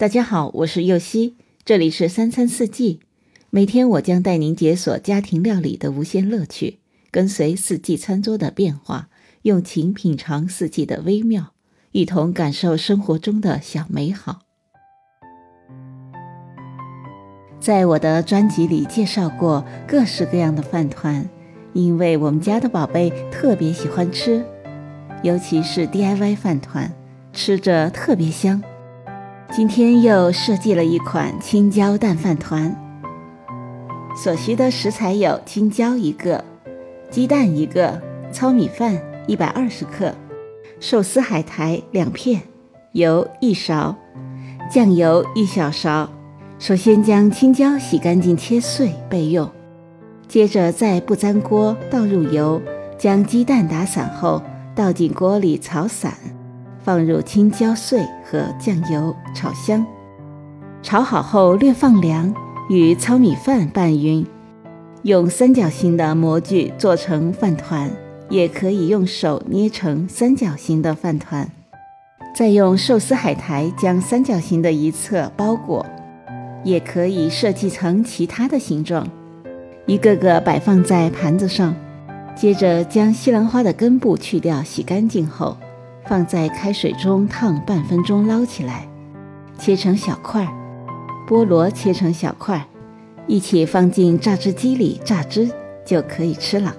大家好，我是右希，这里是三餐四季。每天我将带您解锁家庭料理的无限乐趣，跟随四季餐桌的变化，用情品尝四季的微妙，一同感受生活中的小美好。在我的专辑里介绍过各式各样的饭团，因为我们家的宝贝特别喜欢吃，尤其是 DIY 饭团，吃着特别香。今天又设计了一款青椒蛋饭团，所需的食材有青椒一个、鸡蛋一个、糙米饭一百二十克、寿司海苔两片、油一勺、酱油一小勺。首先将青椒洗干净切碎备用，接着在不粘锅倒入油，将鸡蛋打散后倒进锅里炒散，放入青椒碎和酱油炒香。炒好后略放凉，与糙米饭拌匀。用三角形的模具做成饭团，也可以用手捏成三角形的饭团。再用寿司海苔将三角形的一侧包裹。也可以设计成其他的形状，一个个摆放在盘子上。接着将西兰花的根部去掉，洗干净后，放在开水中烫半分钟，捞起来，切成小块儿。菠萝切成小块儿，一起放进榨汁机里榨汁，就可以吃了。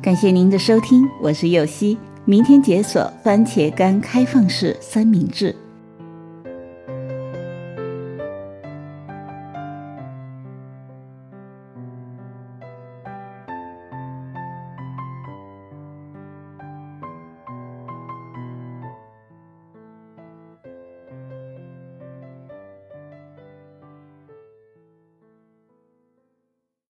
感谢您的收听，我是柚希。明天解锁番茄干开放式三明治。